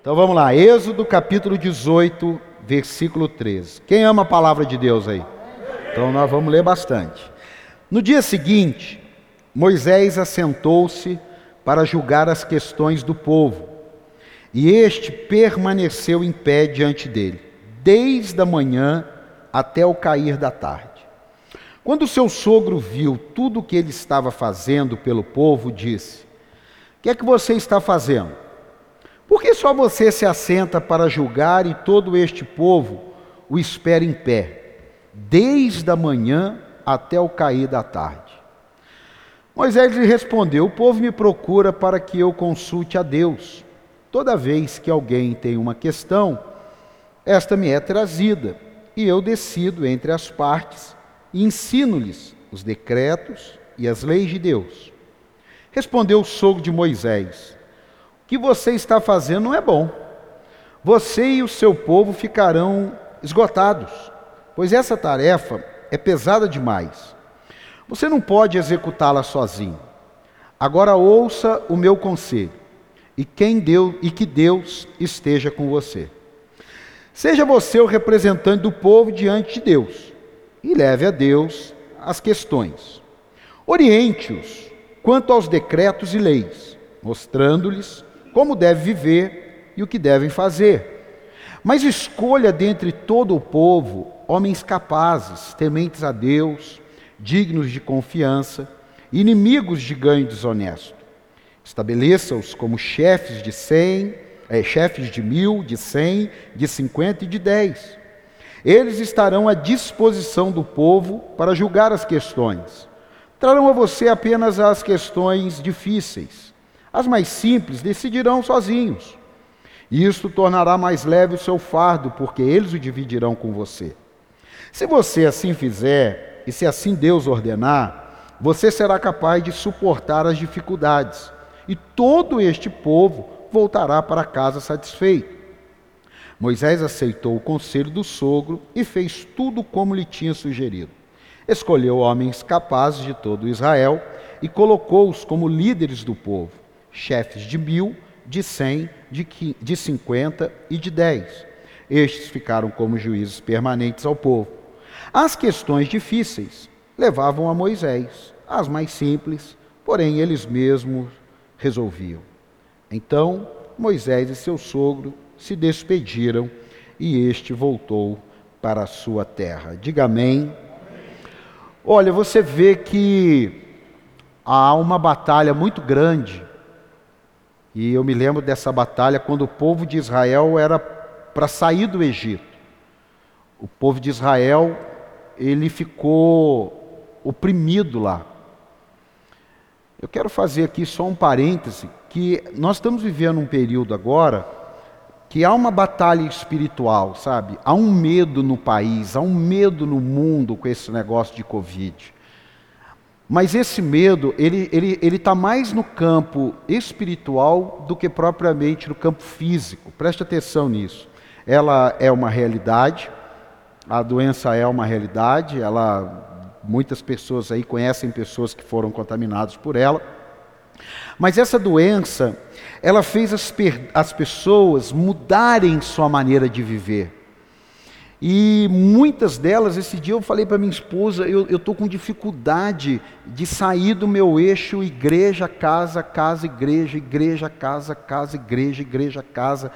Então vamos lá, Êxodo capítulo 18, versículo 13. Quem ama a palavra de Deus aí? Então nós vamos ler bastante. No dia seguinte, Moisés assentou-se para julgar as questões do povo, e este permaneceu em pé diante dele, desde a manhã até o cair da tarde. Quando seu sogro viu tudo o que ele estava fazendo pelo povo, disse: O que é que você está fazendo? Por que só você se assenta para julgar e todo este povo o espera em pé, desde a manhã até o cair da tarde? Moisés lhe respondeu: O povo me procura para que eu consulte a Deus. Toda vez que alguém tem uma questão, esta me é trazida, e eu decido entre as partes e ensino-lhes os decretos e as leis de Deus. Respondeu o sogro de Moisés: que você está fazendo não é bom. Você e o seu povo ficarão esgotados, pois essa tarefa é pesada demais. Você não pode executá-la sozinho. Agora ouça o meu conselho, e quem deu e que Deus esteja com você. Seja você o representante do povo diante de Deus e leve a Deus as questões. Oriente-os quanto aos decretos e leis, mostrando-lhes como deve viver e o que devem fazer. Mas escolha dentre todo o povo homens capazes, tementes a Deus, dignos de confiança, inimigos de ganho desonesto. Estabeleça-os como chefes de cem, é, chefes de mil, de cem, de cinquenta e de dez eles estarão à disposição do povo para julgar as questões. Trarão a você apenas as questões difíceis. As mais simples decidirão sozinhos. Isto tornará mais leve o seu fardo, porque eles o dividirão com você. Se você assim fizer, e se assim Deus ordenar, você será capaz de suportar as dificuldades, e todo este povo voltará para casa satisfeito. Moisés aceitou o conselho do sogro e fez tudo como lhe tinha sugerido. Escolheu homens capazes de todo Israel e colocou-os como líderes do povo, chefes de mil, de cem, de cinquenta e de dez. Estes ficaram como juízes permanentes ao povo. As questões difíceis levavam a Moisés, as mais simples, porém eles mesmos resolviam. Então Moisés e seu sogro se despediram e este voltou para a sua terra. Diga amém. Olha, você vê que há uma batalha muito grande, e eu me lembro dessa batalha quando o povo de Israel era para sair do Egito. O povo de Israel, ele ficou oprimido lá. Eu quero fazer aqui só um parêntese, que nós estamos vivendo um período agora que há uma batalha espiritual, sabe? Há um medo no país, há um medo no mundo com esse negócio de Covid. Mas esse medo, ele está ele, ele tá mais no campo espiritual do que propriamente no campo físico. Preste atenção nisso. Ela é uma realidade, a doença é uma realidade, ela, muitas pessoas aí conhecem pessoas que foram contaminadas por ela. Mas essa doença, ela fez as, as pessoas mudarem sua maneira de viver. E muitas delas, esse dia eu falei para minha esposa, eu estou com dificuldade de sair do meu eixo igreja, casa, casa, igreja, igreja, casa, casa, igreja, igreja, casa.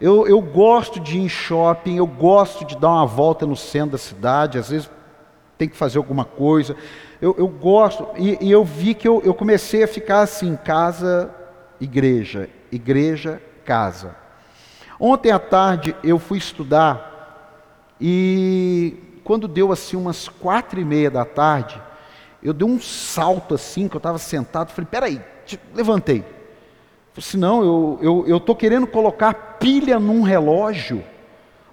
Eu, eu gosto de ir em shopping, eu gosto de dar uma volta no centro da cidade, às vezes tem que fazer alguma coisa. Eu, eu gosto, e, e, eu vi que eu, eu comecei a ficar assim, casa, igreja, igreja, casa. Ontem à tarde eu fui estudar e quando deu assim umas quatro e meia da tarde, eu dei um salto assim, que eu estava sentado, falei, peraí, levantei. Falei assim, não, eu estou eu, querendo colocar pilha num relógio,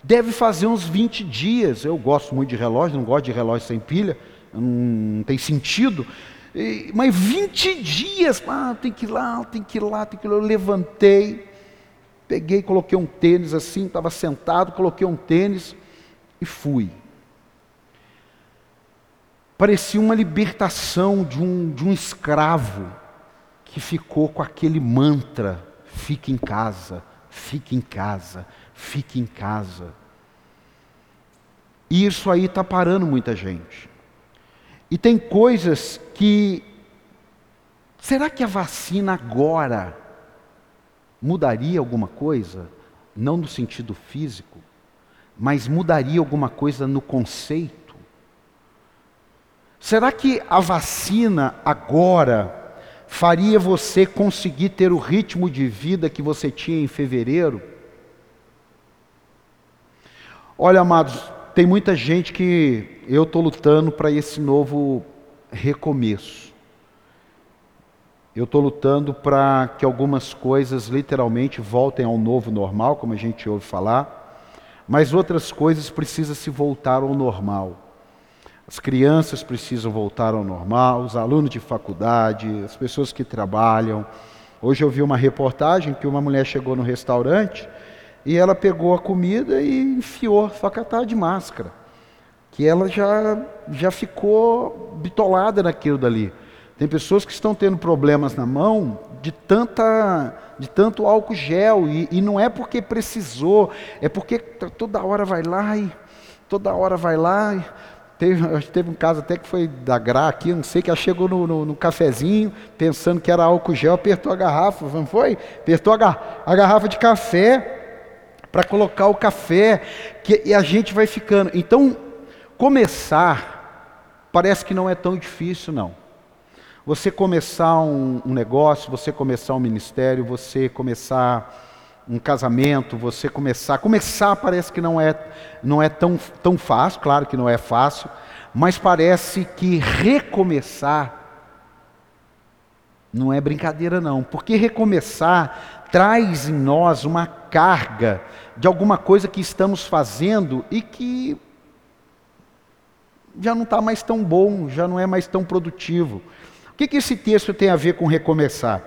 deve fazer uns 20 dias. Eu gosto muito de relógio, não gosto de relógio sem pilha, não tem sentido. E, mas 20 dias, ah, tem que ir lá, tem que ir lá, tem que ir lá. Eu levantei, peguei, coloquei um tênis assim, estava sentado, coloquei um tênis e fui. Parecia uma libertação de um, de um escravo que ficou com aquele mantra: fique em casa, fique em casa, fique em casa. E isso aí está parando muita gente. E tem coisas que. Será que a vacina agora mudaria alguma coisa? Não no sentido físico, mas mudaria alguma coisa no conceito? Será que a vacina agora faria você conseguir ter o ritmo de vida que você tinha em fevereiro? Olha, amados, tem muita gente que eu estou lutando para esse novo recomeço. Eu estou lutando para que algumas coisas literalmente voltem ao novo normal, como a gente ouve falar, mas outras coisas precisam se voltar ao normal. As crianças precisam voltar ao normal, os alunos de faculdade, as pessoas que trabalham. Hoje eu vi uma reportagem que uma mulher chegou no restaurante e ela pegou a comida e enfiou, estava de máscara. Que ela já, já ficou bitolada naquilo dali. Tem pessoas que estão tendo problemas na mão de, tanta, de tanto álcool gel, e, e não é porque precisou, é porque toda hora vai lá e toda hora vai lá. E, Teve, teve um caso até que foi da Gra aqui, não sei, que ela chegou no, no, no cafezinho, pensando que era álcool gel, apertou a garrafa, não foi? Apertou a, a garrafa de café para colocar o café, que, e a gente vai ficando. Então, começar parece que não é tão difícil, não. Você começar um, um negócio, você começar um ministério, você começar um casamento, você começar. Começar parece que não é, não é tão, tão fácil, claro que não é fácil, mas parece que recomeçar não é brincadeira, não, porque recomeçar traz em nós uma carga de alguma coisa que estamos fazendo e que já não está mais tão bom, já não é mais tão produtivo. Que, que esse texto tem a ver com recomeçar?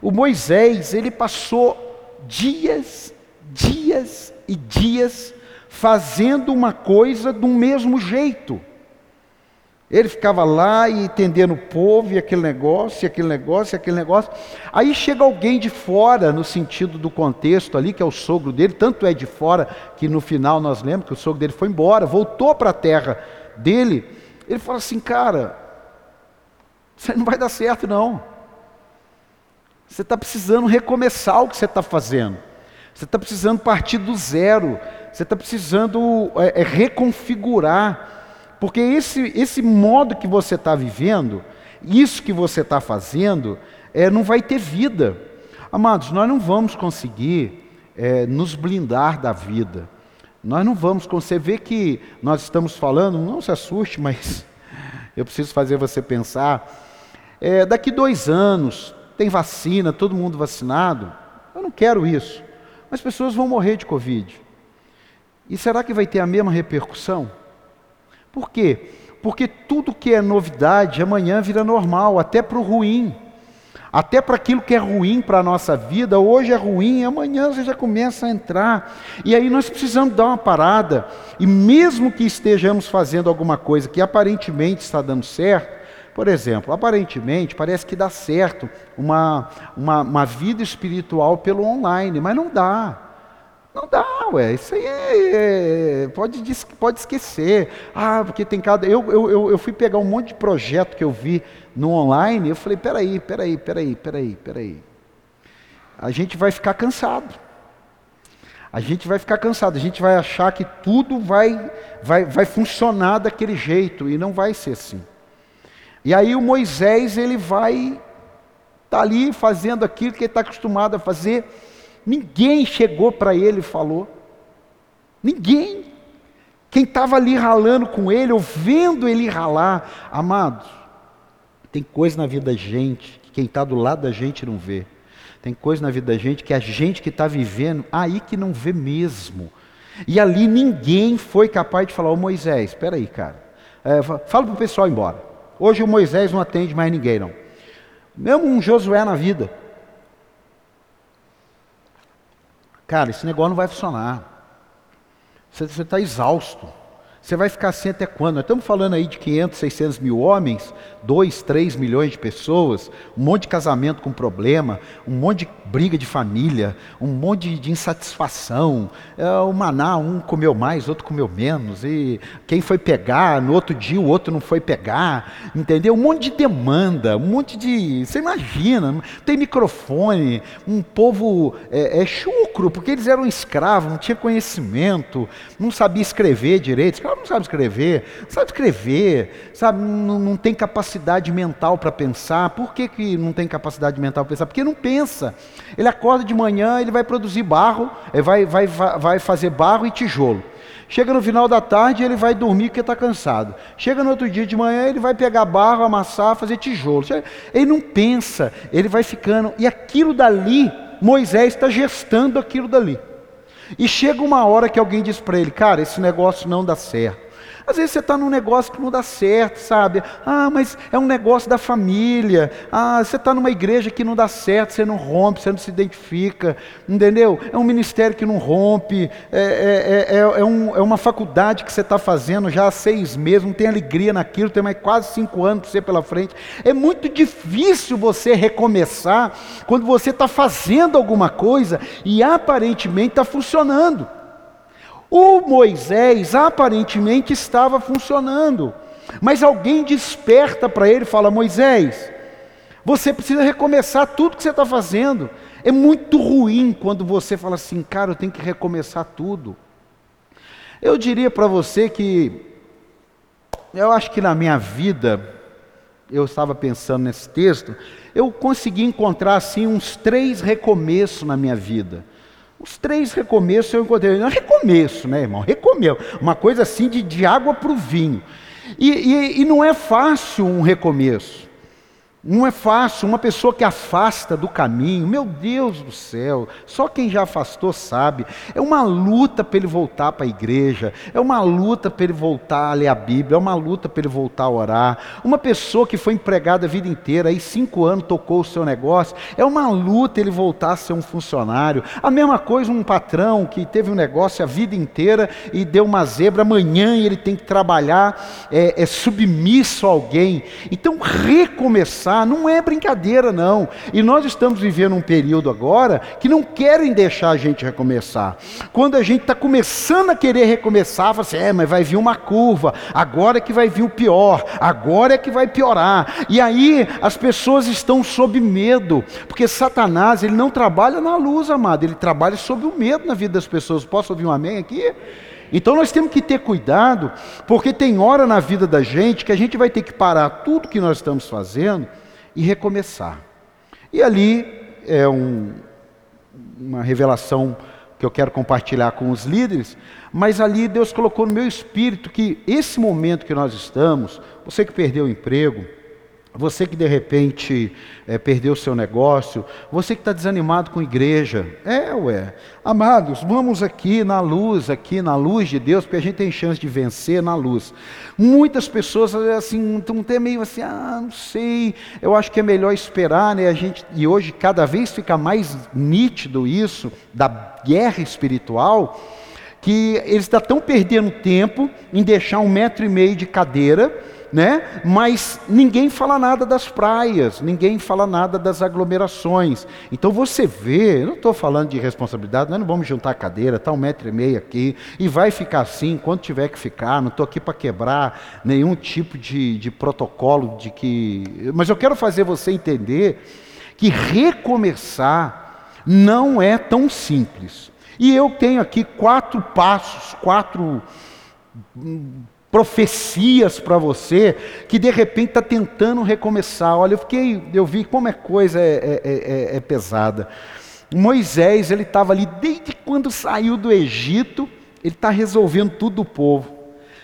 O Moisés, ele passou dias, dias e dias fazendo uma coisa do mesmo jeito. Ele ficava lá e entendendo o povo, e aquele negócio, e aquele negócio, e aquele negócio. Aí chega alguém de fora, no sentido do contexto ali, que é o sogro dele, tanto é de fora que no final nós lembramos que o sogro dele foi embora, voltou para a terra dele. Ele fala assim: Cara, isso não vai dar certo, não. Você está precisando recomeçar o que você está fazendo. Você está precisando partir do zero. Você está precisando é, é, reconfigurar. Porque esse, esse modo que você está vivendo, isso que você está fazendo, é, não vai ter vida. Amados, nós não vamos conseguir é, nos blindar da vida. Nós não vamos conseguir. Você vê que nós estamos falando, não se assuste, mas eu preciso fazer você pensar. É, daqui dois anos, tem vacina, todo mundo vacinado. Eu não quero isso. Mas pessoas vão morrer de Covid. E será que vai ter a mesma repercussão? Por quê? Porque tudo que é novidade amanhã vira normal, até para o ruim. Até para aquilo que é ruim para a nossa vida, hoje é ruim, amanhã você já começa a entrar. E aí nós precisamos dar uma parada. E mesmo que estejamos fazendo alguma coisa que aparentemente está dando certo, por exemplo, aparentemente parece que dá certo uma, uma, uma vida espiritual pelo online, mas não dá. Não dá, ué. Isso aí é, é, pode, pode esquecer. Ah, porque tem cada. Eu, eu, eu fui pegar um monte de projeto que eu vi no online. Eu falei: peraí, peraí, peraí, peraí, peraí. A gente vai ficar cansado. A gente vai ficar cansado. A gente vai achar que tudo vai, vai, vai funcionar daquele jeito. E não vai ser assim. E aí o Moisés, ele vai tá ali fazendo aquilo que ele está acostumado a fazer. Ninguém chegou para ele e falou. Ninguém. Quem estava ali ralando com ele, ouvindo ele ralar, amados, tem coisa na vida da gente que quem está do lado da gente não vê. Tem coisa na vida da gente que a gente que está vivendo, aí que não vê mesmo. E ali ninguém foi capaz de falar, ô Moisés, espera aí, cara. É, fala para o pessoal ir embora. Hoje o Moisés não atende mais ninguém, não. Mesmo um Josué na vida. Cara, esse negócio não vai funcionar. Você está exausto. Você vai ficar assim até quando? Nós estamos falando aí de 500, 600 mil homens, 2, 3 milhões de pessoas, um monte de casamento com problema, um monte de briga de família, um monte de insatisfação. É, o maná, um comeu mais, outro comeu menos, e quem foi pegar, no outro dia o outro não foi pegar, entendeu? Um monte de demanda, um monte de. Você imagina, tem microfone, um povo é, é chucro, porque eles eram escravos, não tinha conhecimento, não sabia escrever direito não sabe escrever, não sabe escrever, sabe, não, não tem capacidade mental para pensar. Por que, que não tem capacidade mental para pensar? Porque não pensa. Ele acorda de manhã, ele vai produzir barro, ele vai, vai, vai fazer barro e tijolo. Chega no final da tarde, ele vai dormir porque está cansado. Chega no outro dia de manhã, ele vai pegar barro, amassar, fazer tijolo. Ele não pensa, ele vai ficando. E aquilo dali, Moisés está gestando aquilo dali. E chega uma hora que alguém diz para ele, cara, esse negócio não dá certo. Às vezes você está num negócio que não dá certo, sabe? Ah, mas é um negócio da família. Ah, você está numa igreja que não dá certo, você não rompe, você não se identifica, entendeu? É um ministério que não rompe, é, é, é, é um, é uma faculdade que você está fazendo já há seis meses, não tem alegria naquilo, tem mais quase cinco anos para você pela frente. É muito difícil você recomeçar quando você está fazendo alguma coisa e aparentemente está funcionando. O Moisés aparentemente estava funcionando, mas alguém desperta para ele e fala: Moisés, você precisa recomeçar tudo que você está fazendo. É muito ruim quando você fala assim, cara, eu tenho que recomeçar tudo. Eu diria para você que, eu acho que na minha vida, eu estava pensando nesse texto, eu consegui encontrar assim uns três recomeços na minha vida. Os três recomeços eu encontrei. Não, recomeço, né, irmão? Recomeço. Uma coisa assim de, de água para o vinho. E, e, e não é fácil um recomeço. Não é fácil, uma pessoa que afasta do caminho, meu Deus do céu, só quem já afastou sabe. É uma luta para ele voltar para a igreja, é uma luta para ele voltar a ler a Bíblia, é uma luta para ele voltar a orar. Uma pessoa que foi empregada a vida inteira, aí cinco anos tocou o seu negócio, é uma luta ele voltar a ser um funcionário. A mesma coisa um patrão que teve um negócio a vida inteira e deu uma zebra, amanhã ele tem que trabalhar, é, é submisso a alguém. Então, recomeçar não é brincadeira, não. E nós estamos vivendo um período agora que não querem deixar a gente recomeçar. Quando a gente está começando a querer recomeçar, fala assim, é, mas vai vir uma curva, agora é que vai vir o pior, agora é que vai piorar. E aí as pessoas estão sob medo, porque Satanás, ele não trabalha na luz, amado, ele trabalha sob o medo na vida das pessoas. Posso ouvir um amém aqui? Então nós temos que ter cuidado, porque tem hora na vida da gente que a gente vai ter que parar tudo que nós estamos fazendo e recomeçar. E ali é um, uma revelação que eu quero compartilhar com os líderes, mas ali Deus colocou no meu espírito que esse momento que nós estamos, você que perdeu o emprego, você que de repente é, perdeu seu negócio, você que está desanimado com igreja, é, ué, amados, vamos aqui na luz, aqui na luz de Deus, porque a gente tem chance de vencer na luz. Muitas pessoas assim estão até meio assim, ah, não sei, eu acho que é melhor esperar, né? A gente e hoje cada vez fica mais nítido isso da guerra espiritual, que eles estão perdendo tempo em deixar um metro e meio de cadeira né? Mas ninguém fala nada das praias, ninguém fala nada das aglomerações. Então você vê, eu não estou falando de responsabilidade, nós não vamos juntar a cadeira, está um metro e meio aqui, e vai ficar assim enquanto tiver que ficar, não estou aqui para quebrar nenhum tipo de, de protocolo de que. Mas eu quero fazer você entender que recomeçar não é tão simples. E eu tenho aqui quatro passos, quatro profecias para você que de repente está tentando recomeçar. Olha, eu fiquei, eu vi como é coisa é, é, é, é pesada. Moisés, ele estava ali desde quando saiu do Egito, ele está resolvendo tudo do povo.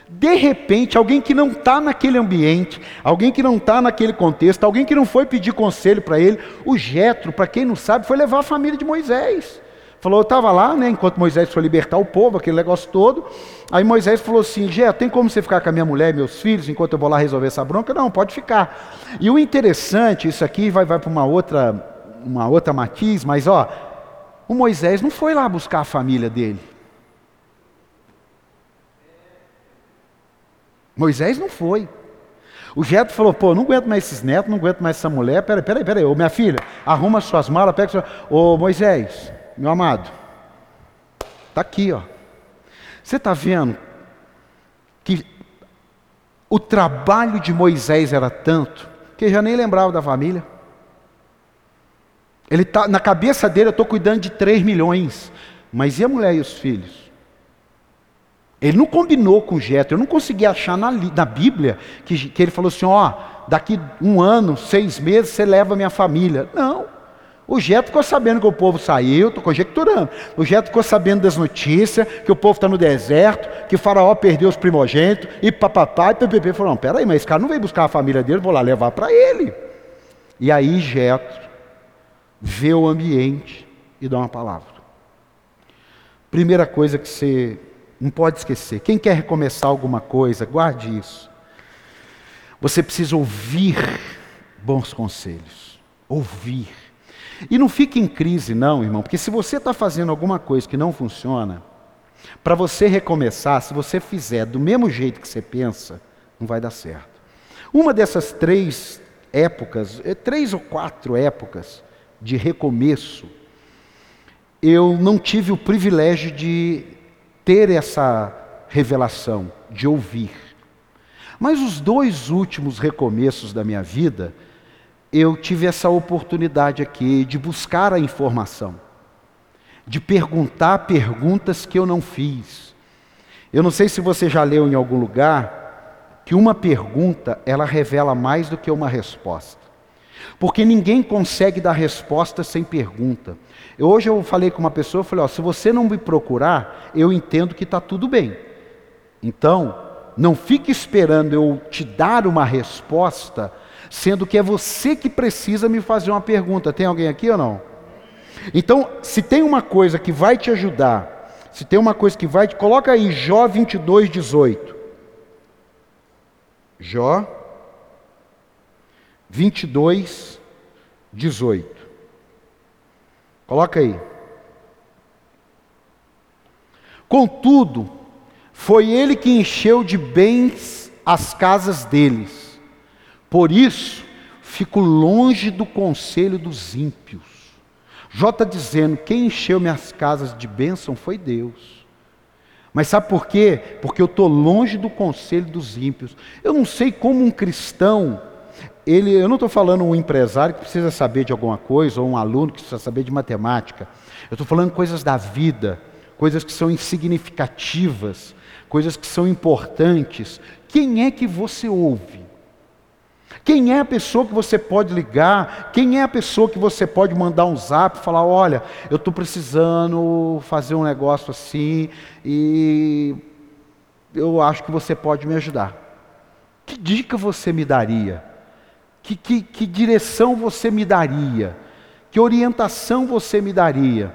De repente, alguém que não está naquele ambiente, alguém que não está naquele contexto, alguém que não foi pedir conselho para ele, o Jetro, para quem não sabe, foi levar a família de Moisés. Falou, eu estava lá, né, enquanto Moisés foi libertar o povo, aquele negócio todo. Aí Moisés falou assim: Gé, tem como você ficar com a minha mulher e meus filhos enquanto eu vou lá resolver essa bronca? Não, pode ficar. E o interessante, isso aqui vai, vai para uma outra, uma outra matiz, mas ó, o Moisés não foi lá buscar a família dele. Moisés não foi. O Jetro falou, pô, não aguento mais esses netos, não aguento mais essa mulher, peraí, peraí, peraí, ô minha filha, arruma suas malas, pega suas... Ô Moisés, meu amado, tá aqui, ó. Você está vendo que o trabalho de Moisés era tanto que já nem lembrava da família. Ele tá na cabeça dele, eu estou cuidando de 3 milhões, mas e a mulher e os filhos? Ele não combinou com Jetro. Eu não consegui achar na, na Bíblia que, que, ele falou assim: ó, daqui um ano, seis meses, você leva a minha família. Não. O Jetro ficou sabendo que o povo saiu, estou conjecturando. O Jetro ficou sabendo das notícias, que o povo está no deserto, que Faraó perdeu os primogênitos, e papapá, e PPP falou: não, peraí, mas esse cara não veio buscar a família dele, vou lá levar para ele. E aí Jetro vê o ambiente e dá uma palavra. Primeira coisa que você não pode esquecer. Quem quer recomeçar alguma coisa, guarde isso. Você precisa ouvir bons conselhos. Ouvir. E não fique em crise, não, irmão, porque se você está fazendo alguma coisa que não funciona, para você recomeçar, se você fizer do mesmo jeito que você pensa, não vai dar certo. Uma dessas três épocas, é, três ou quatro épocas de recomeço, eu não tive o privilégio de ter essa revelação, de ouvir. Mas os dois últimos recomeços da minha vida, eu tive essa oportunidade aqui de buscar a informação, de perguntar perguntas que eu não fiz. Eu não sei se você já leu em algum lugar que uma pergunta ela revela mais do que uma resposta. Porque ninguém consegue dar resposta sem pergunta. Eu, hoje eu falei com uma pessoa, eu falei, ó, se você não me procurar, eu entendo que está tudo bem. Então, não fique esperando eu te dar uma resposta, sendo que é você que precisa me fazer uma pergunta. Tem alguém aqui ou não? Então, se tem uma coisa que vai te ajudar, se tem uma coisa que vai te. Coloca aí Jó 22, 18. Jó 22, 18. Coloca aí. Contudo, foi ele que encheu de bens as casas deles. Por isso, fico longe do conselho dos ímpios. Jó está dizendo: quem encheu minhas casas de bênção foi Deus. Mas sabe por quê? Porque eu estou longe do conselho dos ímpios. Eu não sei como um cristão ele, eu não estou falando um empresário que precisa saber de alguma coisa, ou um aluno que precisa saber de matemática. Eu estou falando coisas da vida, coisas que são insignificativas, coisas que são importantes. Quem é que você ouve? Quem é a pessoa que você pode ligar? Quem é a pessoa que você pode mandar um zap e falar: olha, eu estou precisando fazer um negócio assim e eu acho que você pode me ajudar. Que dica você me daria? Que, que, que direção você me daria? Que orientação você me daria?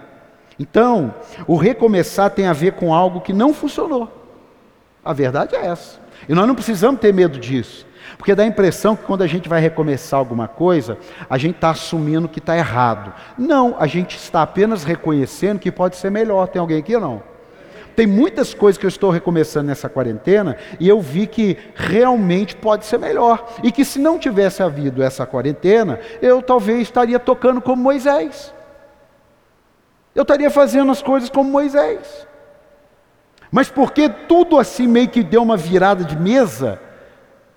Então, o recomeçar tem a ver com algo que não funcionou. A verdade é essa. E nós não precisamos ter medo disso. Porque dá a impressão que quando a gente vai recomeçar alguma coisa, a gente está assumindo que está errado. Não, a gente está apenas reconhecendo que pode ser melhor. Tem alguém aqui ou não? Tem muitas coisas que eu estou recomeçando nessa quarentena e eu vi que realmente pode ser melhor. E que se não tivesse havido essa quarentena, eu talvez estaria tocando como Moisés. Eu estaria fazendo as coisas como Moisés. Mas porque tudo assim meio que deu uma virada de mesa,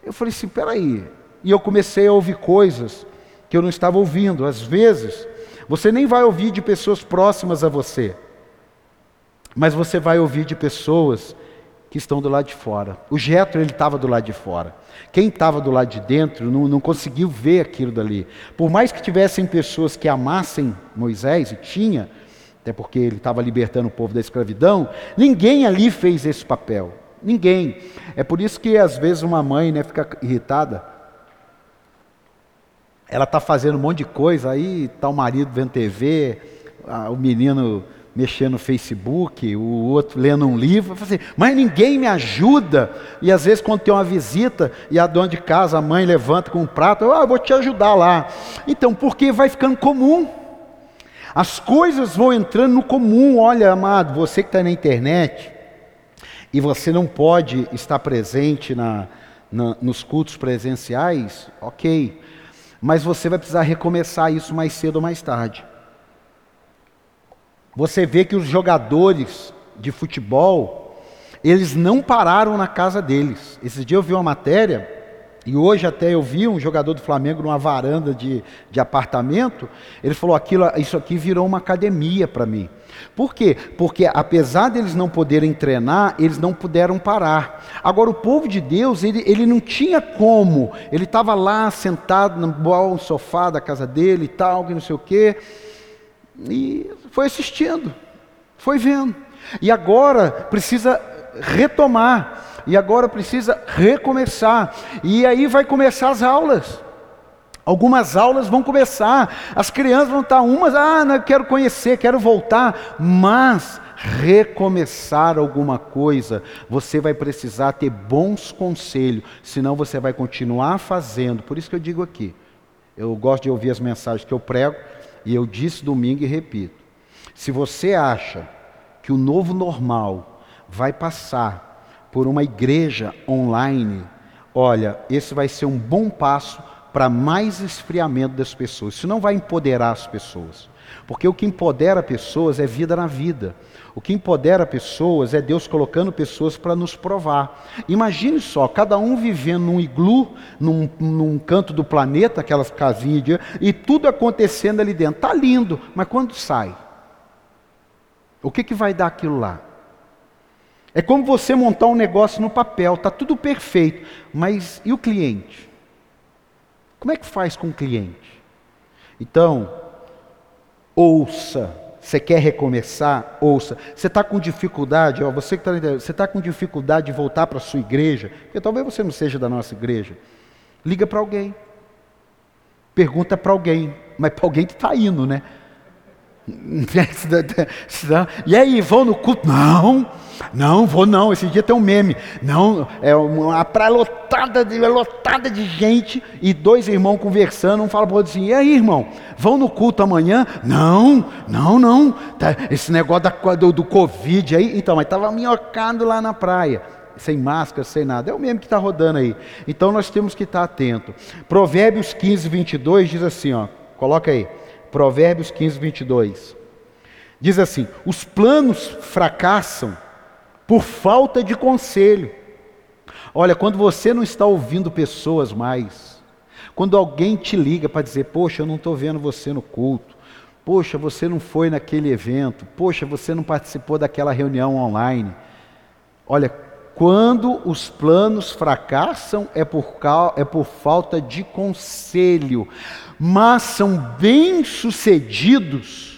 eu falei assim: peraí. E eu comecei a ouvir coisas que eu não estava ouvindo. Às vezes, você nem vai ouvir de pessoas próximas a você mas você vai ouvir de pessoas que estão do lado de fora. O Jetro ele estava do lado de fora. Quem estava do lado de dentro não, não conseguiu ver aquilo dali. Por mais que tivessem pessoas que amassem Moisés, e tinha, até porque ele estava libertando o povo da escravidão, ninguém ali fez esse papel. Ninguém. É por isso que às vezes uma mãe né, fica irritada. Ela está fazendo um monte de coisa, aí está o marido vendo TV, o menino mexendo no Facebook, o outro lendo um livro, assim, mas ninguém me ajuda. E às vezes quando tem uma visita e a dona de casa, a mãe levanta com um prato, ah, eu vou te ajudar lá. Então, porque vai ficando comum. As coisas vão entrando no comum. Olha, amado, você que está na internet e você não pode estar presente na, na, nos cultos presenciais, ok. Mas você vai precisar recomeçar isso mais cedo ou mais tarde. Você vê que os jogadores de futebol, eles não pararam na casa deles. Esse dia eu vi uma matéria e hoje até eu vi um jogador do Flamengo numa varanda de, de apartamento, ele falou, aquilo, isso aqui virou uma academia para mim. Por quê? Porque apesar deles não poderem treinar, eles não puderam parar. Agora o povo de Deus, ele, ele não tinha como, ele estava lá sentado no sofá da casa dele e tal, que não sei o quê, e foi assistindo, foi vendo. E agora precisa retomar e agora precisa recomeçar. E aí vai começar as aulas. Algumas aulas vão começar, as crianças vão estar umas, ah, não quero conhecer, quero voltar, mas recomeçar alguma coisa, você vai precisar ter bons conselhos, senão você vai continuar fazendo. Por isso que eu digo aqui, eu gosto de ouvir as mensagens que eu prego, e eu disse domingo e repito: se você acha que o novo normal vai passar por uma igreja online, olha, esse vai ser um bom passo para mais esfriamento das pessoas. Isso não vai empoderar as pessoas. Porque o que empodera pessoas é vida na vida. O que empodera pessoas é Deus colocando pessoas para nos provar. Imagine só, cada um vivendo num iglu, num, num canto do planeta, aquelas casinhas, de, e tudo acontecendo ali dentro. Está lindo, mas quando sai? O que, que vai dar aquilo lá? É como você montar um negócio no papel, está tudo perfeito, mas e o cliente? Como é que faz com o cliente? Então, ouça. Você quer recomeçar? Ouça. Você está com dificuldade, ó, você que está você está com dificuldade de voltar para a sua igreja, porque talvez você não seja da nossa igreja. Liga para alguém. Pergunta para alguém, mas para alguém que está indo, né? E aí, vão no culto? Não, não, vou não. Esse dia tem um meme. Não, é uma praia lotada de, lotada de gente e dois irmãos conversando. Um fala para o outro assim: e aí, irmão, vão no culto amanhã? Não, não, não. Tá, esse negócio da, do, do Covid aí. Então, mas estava minhocado lá na praia sem máscara, sem nada. É o mesmo que está rodando aí. Então nós temos que estar atento. Provérbios 15, 22 diz assim: ó, coloca aí. Provérbios 15, 22. Diz assim: os planos fracassam por falta de conselho. Olha, quando você não está ouvindo pessoas mais, quando alguém te liga para dizer, poxa, eu não estou vendo você no culto, poxa, você não foi naquele evento, poxa, você não participou daquela reunião online. Olha, quando os planos fracassam é por, é por falta de conselho mas são bem-sucedidos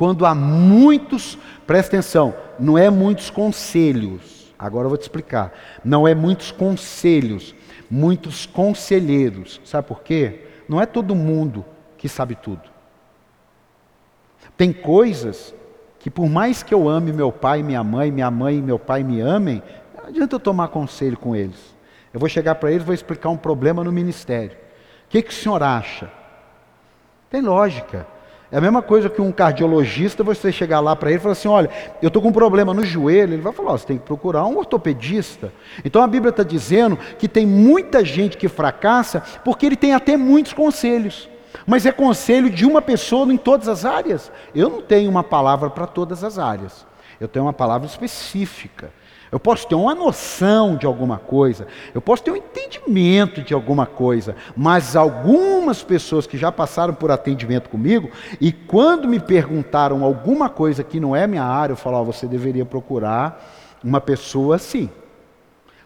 quando há muitos, presta atenção, não é muitos conselhos, agora eu vou te explicar, não é muitos conselhos, muitos conselheiros, sabe por quê? Não é todo mundo que sabe tudo. Tem coisas que por mais que eu ame meu pai minha mãe, minha mãe e meu pai me amem, não adianta eu tomar conselho com eles. Eu vou chegar para eles e vou explicar um problema no ministério. O que, que o senhor acha? Tem lógica. É a mesma coisa que um cardiologista, você chegar lá para ele e falar assim: olha, eu estou com um problema no joelho. Ele vai falar: oh, você tem que procurar um ortopedista. Então a Bíblia está dizendo que tem muita gente que fracassa porque ele tem até muitos conselhos. Mas é conselho de uma pessoa em todas as áreas. Eu não tenho uma palavra para todas as áreas. Eu tenho uma palavra específica. Eu posso ter uma noção de alguma coisa, eu posso ter um entendimento de alguma coisa, mas algumas pessoas que já passaram por atendimento comigo e quando me perguntaram alguma coisa que não é minha área, eu falo: oh, você deveria procurar uma pessoa assim.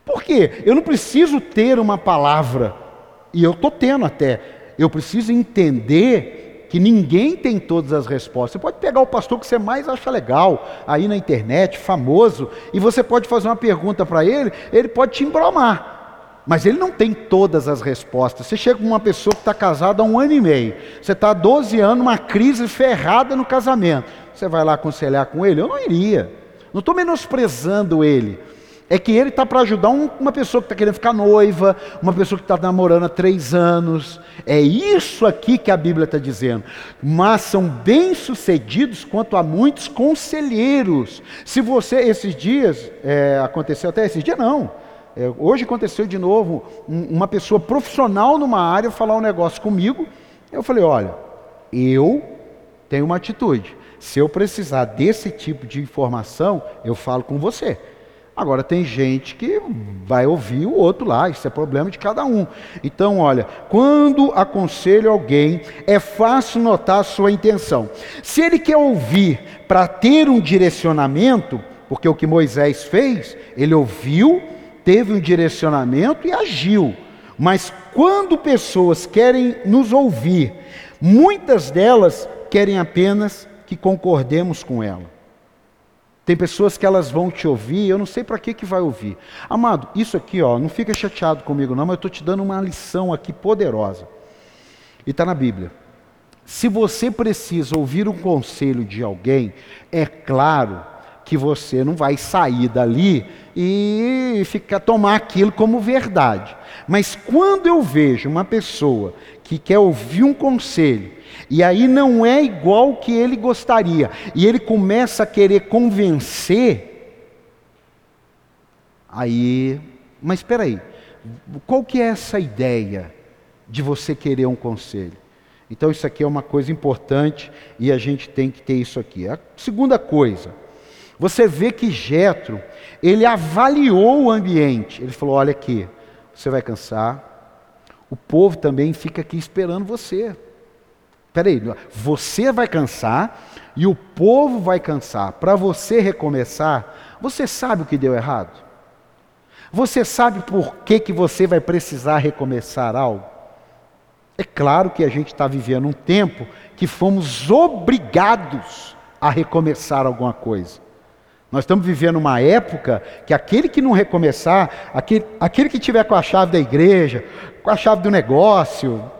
Por quê? Eu não preciso ter uma palavra, e eu estou tendo até, eu preciso entender que ninguém tem todas as respostas. Você pode pegar o pastor que você mais acha legal, aí na internet, famoso, e você pode fazer uma pergunta para ele, ele pode te embromar. Mas ele não tem todas as respostas. Você chega com uma pessoa que está casada há um ano e meio, você está há 12 anos, uma crise ferrada no casamento. Você vai lá aconselhar com ele? Eu não iria. Não estou menosprezando ele é que ele está para ajudar um, uma pessoa que está querendo ficar noiva, uma pessoa que está namorando há três anos. É isso aqui que a Bíblia está dizendo. Mas são bem-sucedidos quanto a muitos conselheiros. Se você, esses dias, é, aconteceu até esses dias, não. É, hoje aconteceu de novo um, uma pessoa profissional numa área falar um negócio comigo. Eu falei: olha, eu tenho uma atitude. Se eu precisar desse tipo de informação, eu falo com você. Agora tem gente que vai ouvir o outro lá, isso é problema de cada um. Então, olha, quando aconselho alguém, é fácil notar a sua intenção. Se ele quer ouvir para ter um direcionamento, porque o que Moisés fez, ele ouviu, teve um direcionamento e agiu. Mas quando pessoas querem nos ouvir, muitas delas querem apenas que concordemos com ela. Tem pessoas que elas vão te ouvir, eu não sei para que que vai ouvir. Amado, isso aqui, ó, não fica chateado comigo não, mas eu estou te dando uma lição aqui poderosa. E está na Bíblia. Se você precisa ouvir um conselho de alguém, é claro que você não vai sair dali e ficar tomar aquilo como verdade. Mas quando eu vejo uma pessoa que quer ouvir um conselho e aí não é igual que ele gostaria. E ele começa a querer convencer. Aí, mas espera aí. Qual que é essa ideia de você querer um conselho? Então isso aqui é uma coisa importante e a gente tem que ter isso aqui. A segunda coisa, você vê que Jetro, ele avaliou o ambiente. Ele falou: "Olha aqui, você vai cansar. O povo também fica aqui esperando você. Peraí, você vai cansar e o povo vai cansar. Para você recomeçar, você sabe o que deu errado? Você sabe por que, que você vai precisar recomeçar algo? É claro que a gente está vivendo um tempo que fomos obrigados a recomeçar alguma coisa. Nós estamos vivendo uma época que aquele que não recomeçar, aquele, aquele que tiver com a chave da igreja, com a chave do negócio,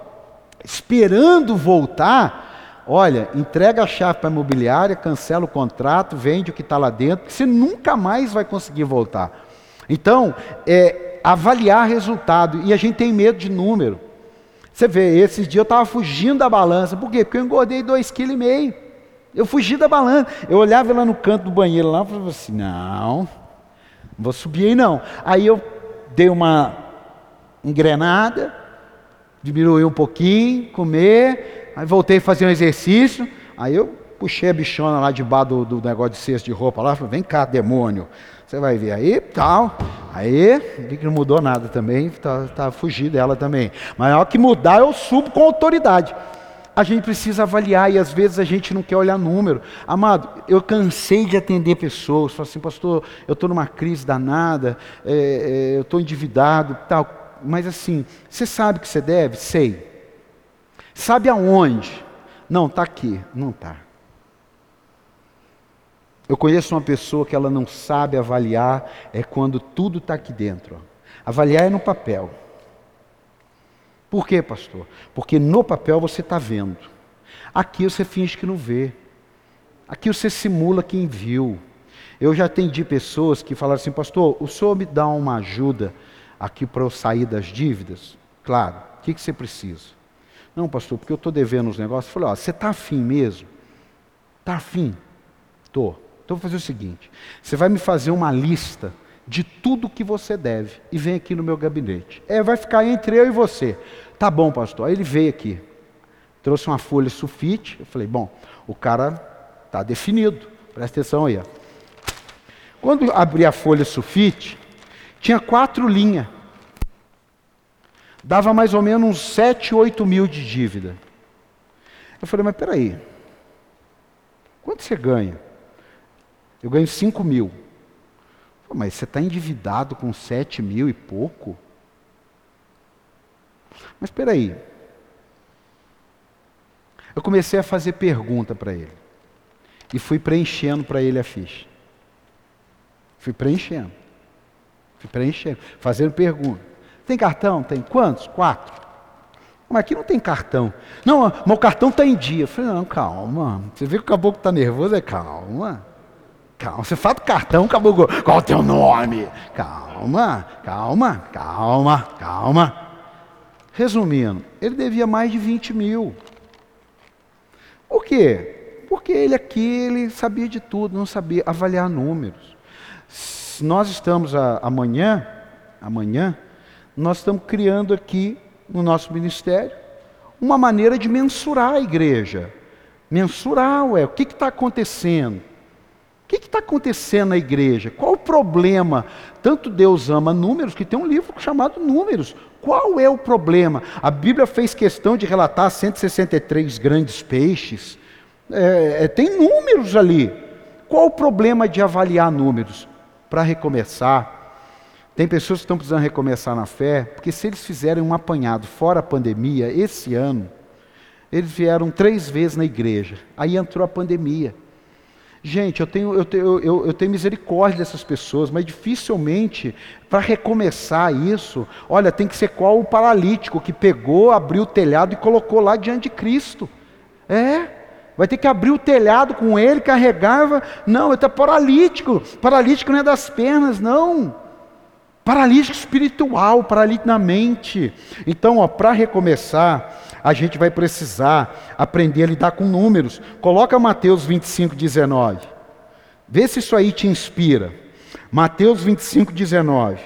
esperando voltar, olha, entrega a chave para a imobiliária, cancela o contrato, vende o que está lá dentro, você nunca mais vai conseguir voltar. Então, é, avaliar resultado, e a gente tem medo de número. Você vê, esses dias eu estava fugindo da balança, por quê? Porque eu engordei 2,5 kg. Eu fugi da balança. Eu olhava lá no canto do banheiro lá e falava assim: não, não vou subir aí não. Aí eu dei uma engrenada, diminuir um pouquinho, comer, aí voltei a fazer um exercício, aí eu puxei a bichona lá debaixo do, do negócio de cesto de roupa lá, falei, vem cá, demônio, você vai ver aí, tal, aí, vi que não mudou nada também, tá, tá fugir dela também, mas na hora que mudar eu subo com autoridade, a gente precisa avaliar e às vezes a gente não quer olhar número. Amado, eu cansei de atender pessoas, falo assim, pastor, eu estou numa crise danada, é, é, eu estou endividado, tal mas assim, você sabe que você deve? Sei. Sabe aonde? Não, está aqui. Não está. Eu conheço uma pessoa que ela não sabe avaliar, é quando tudo está aqui dentro. Avaliar é no papel. Por quê, pastor? Porque no papel você está vendo. Aqui você finge que não vê. Aqui você simula quem viu. Eu já atendi pessoas que falaram assim, pastor, o senhor me dá uma ajuda aqui para eu sair das dívidas? Claro. O que, que você precisa? Não, pastor, porque eu estou devendo os negócios. Eu falei, ó, você está afim mesmo? Está afim? Estou. Então vou fazer o seguinte: você vai me fazer uma lista de tudo que você deve e vem aqui no meu gabinete. É, vai ficar entre eu e você. Tá bom, pastor. Aí ele veio aqui, trouxe uma folha sulfite. Eu falei, bom, o cara está definido. Presta atenção aí. Ó. Quando abri a folha sulfite, tinha quatro linhas. Dava mais ou menos uns 7, 8 mil de dívida. Eu falei, mas peraí. Quanto você ganha? Eu ganho 5 mil. Mas você está endividado com 7 mil e pouco? Mas espera aí. Eu comecei a fazer pergunta para ele. E fui preenchendo para ele a ficha. Fui preenchendo preenchendo, fazendo pergunta. Tem cartão? Tem quantos? Quatro. Mas aqui não tem cartão. Não, meu cartão está em dia. Eu falei, não, calma. Você vê que o caboclo está nervoso? É calma. Calma. Você fala do cartão, caboclo. Qual é o teu nome? Calma, calma, calma, calma. Resumindo, ele devia mais de 20 mil. Por quê? Porque ele aqui, ele sabia de tudo, não sabia avaliar números nós estamos a, amanhã, amanhã, nós estamos criando aqui no nosso ministério uma maneira de mensurar a igreja. Mensurar, ué, o que está acontecendo? O que está acontecendo na igreja? Qual o problema? Tanto Deus ama números que tem um livro chamado Números. Qual é o problema? A Bíblia fez questão de relatar 163 grandes peixes. É, é, tem números ali. Qual o problema de avaliar números? Para recomeçar, tem pessoas que estão precisando recomeçar na fé, porque se eles fizerem um apanhado fora a pandemia, esse ano, eles vieram três vezes na igreja, aí entrou a pandemia. Gente, eu tenho, eu tenho, eu, eu tenho misericórdia dessas pessoas, mas dificilmente, para recomeçar isso, olha, tem que ser qual o paralítico que pegou, abriu o telhado e colocou lá diante de Cristo. É, vai ter que abrir o telhado com ele, carregava. Não, ele está paralítico. Paralítico não é das pernas, não. Paralítico espiritual, paralítico na mente. Então, para recomeçar, a gente vai precisar aprender a lidar com números. Coloca Mateus 25, 19. Vê se isso aí te inspira. Mateus 25, 19.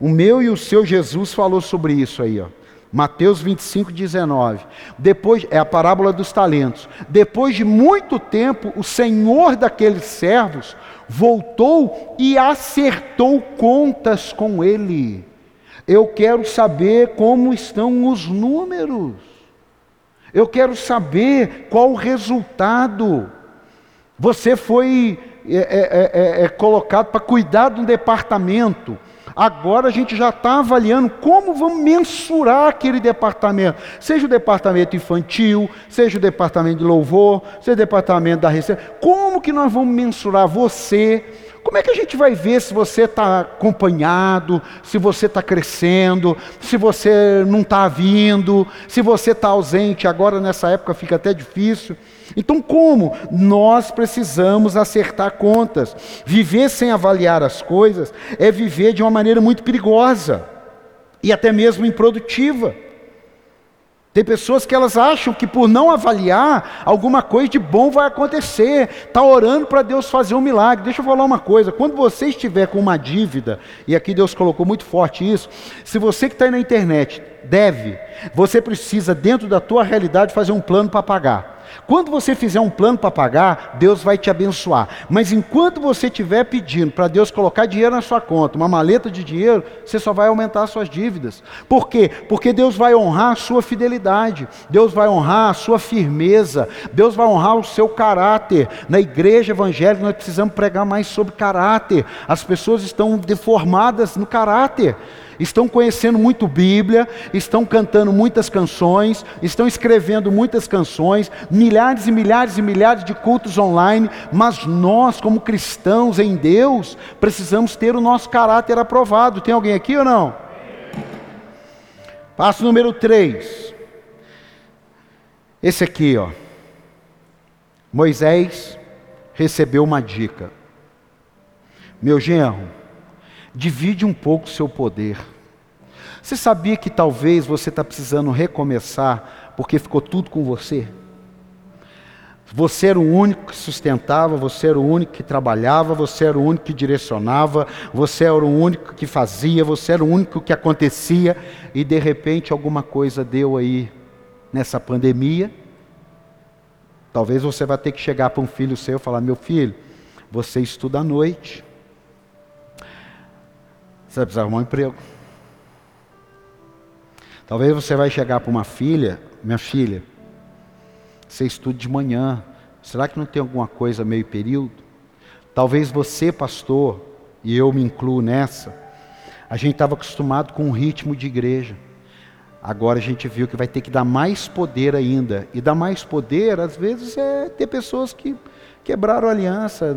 O meu e o seu Jesus falou sobre isso aí, ó. Mateus 25, 19. Depois, é a parábola dos talentos. Depois de muito tempo, o senhor daqueles servos voltou e acertou contas com ele. Eu quero saber como estão os números. Eu quero saber qual o resultado. Você foi é, é, é, é colocado para cuidar de um departamento. Agora a gente já está avaliando como vamos mensurar aquele departamento. Seja o departamento infantil, seja o departamento de louvor, seja o departamento da receita. Como que nós vamos mensurar você? Como é que a gente vai ver se você está acompanhado, se você está crescendo, se você não está vindo, se você está ausente? Agora nessa época fica até difícil. Então, como? Nós precisamos acertar contas. Viver sem avaliar as coisas é viver de uma maneira muito perigosa e até mesmo improdutiva. Tem pessoas que elas acham que por não avaliar, alguma coisa de bom vai acontecer. Está orando para Deus fazer um milagre. Deixa eu falar uma coisa: quando você estiver com uma dívida, e aqui Deus colocou muito forte isso, se você que está aí na internet deve, você precisa, dentro da tua realidade, fazer um plano para pagar. Quando você fizer um plano para pagar, Deus vai te abençoar. Mas enquanto você estiver pedindo para Deus colocar dinheiro na sua conta, uma maleta de dinheiro, você só vai aumentar as suas dívidas. Por quê? Porque Deus vai honrar a sua fidelidade, Deus vai honrar a sua firmeza, Deus vai honrar o seu caráter. Na igreja evangélica nós precisamos pregar mais sobre caráter. As pessoas estão deformadas no caráter estão conhecendo muito Bíblia, estão cantando muitas canções, estão escrevendo muitas canções, milhares e milhares e milhares de cultos online, mas nós, como cristãos em Deus, precisamos ter o nosso caráter aprovado. Tem alguém aqui ou não? Passo número 3. Esse aqui, ó. Moisés recebeu uma dica. Meu genro, divide um pouco o seu poder. Você sabia que talvez você está precisando recomeçar porque ficou tudo com você? Você era o único que sustentava, você era o único que trabalhava, você era o único que direcionava, você era o único que fazia, você era o único que acontecia, e de repente alguma coisa deu aí nessa pandemia. Talvez você vá ter que chegar para um filho seu e falar: Meu filho, você estuda à noite, você precisar arrumar um emprego. Talvez você vai chegar para uma filha, minha filha, você estuda de manhã. Será que não tem alguma coisa meio período? Talvez você, pastor, e eu me incluo nessa, a gente estava acostumado com um ritmo de igreja. Agora a gente viu que vai ter que dar mais poder ainda. E dar mais poder, às vezes, é ter pessoas que quebraram aliança,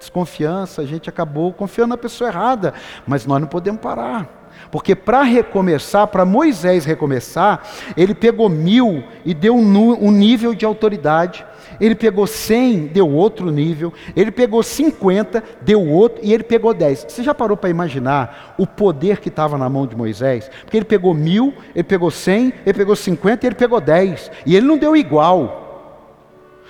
desconfiança, a gente acabou confiando na pessoa errada, mas nós não podemos parar. Porque para recomeçar, para Moisés recomeçar, ele pegou mil e deu um, nível de autoridade. Ele pegou cem, deu outro nível. Ele pegou cinquenta, deu outro. E ele pegou dez. Você já parou para imaginar o poder que estava na mão de Moisés? Porque ele pegou mil, ele pegou cem, ele pegou cinquenta ele pegou dez. E ele não deu igual.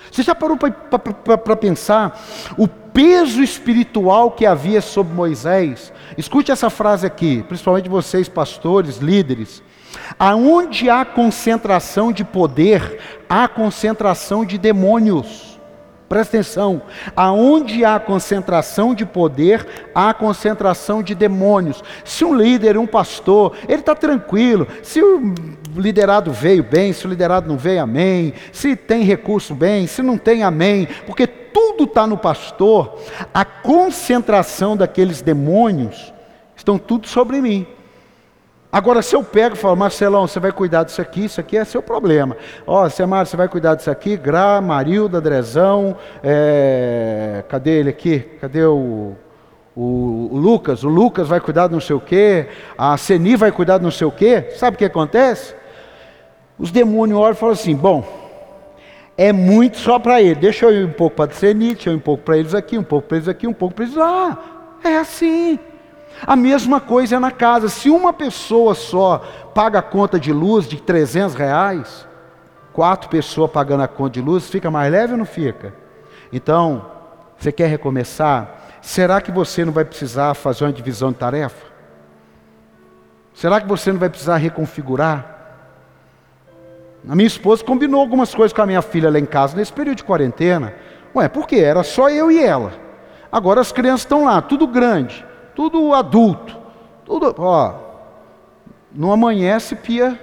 Você já parou para pensar o peso espiritual que havia sobre Moisés. Escute essa frase aqui, principalmente vocês, pastores, líderes. Aonde há concentração de poder, há concentração de demônios. Presta atenção, aonde há concentração de poder, há concentração de demônios. Se um líder, um pastor, ele está tranquilo. Se o liderado veio bem, se o liderado não veio, amém. Se tem recurso, bem. Se não tem, amém. Porque tudo está no pastor. A concentração daqueles demônios estão tudo sobre mim. Agora, se eu pego e falo, Marcelão, você vai cuidar disso aqui, isso aqui é seu problema. Ó, oh, Semar, você vai cuidar disso aqui, Gra, Marilda, Drezão, é... cadê ele aqui? Cadê o, o, Lucas? O Lucas vai cuidar de não sei o quê, a Seni vai cuidar de não sei o quê. Sabe o que acontece? Os demônios olham e falam assim, bom, é muito só para ele, deixa eu ir um pouco para a Seni, deixa eu ir um pouco para eles aqui, um pouco para eles aqui, um pouco para eles lá. Ah, é assim. A mesma coisa é na casa. Se uma pessoa só paga a conta de luz de 300 reais, quatro pessoas pagando a conta de luz, fica mais leve ou não fica? Então, você quer recomeçar? Será que você não vai precisar fazer uma divisão de tarefa? Será que você não vai precisar reconfigurar? A minha esposa combinou algumas coisas com a minha filha lá em casa nesse período de quarentena. Ué, por quê? Era só eu e ela. Agora as crianças estão lá, tudo grande tudo adulto, tudo, ó, não amanhece pia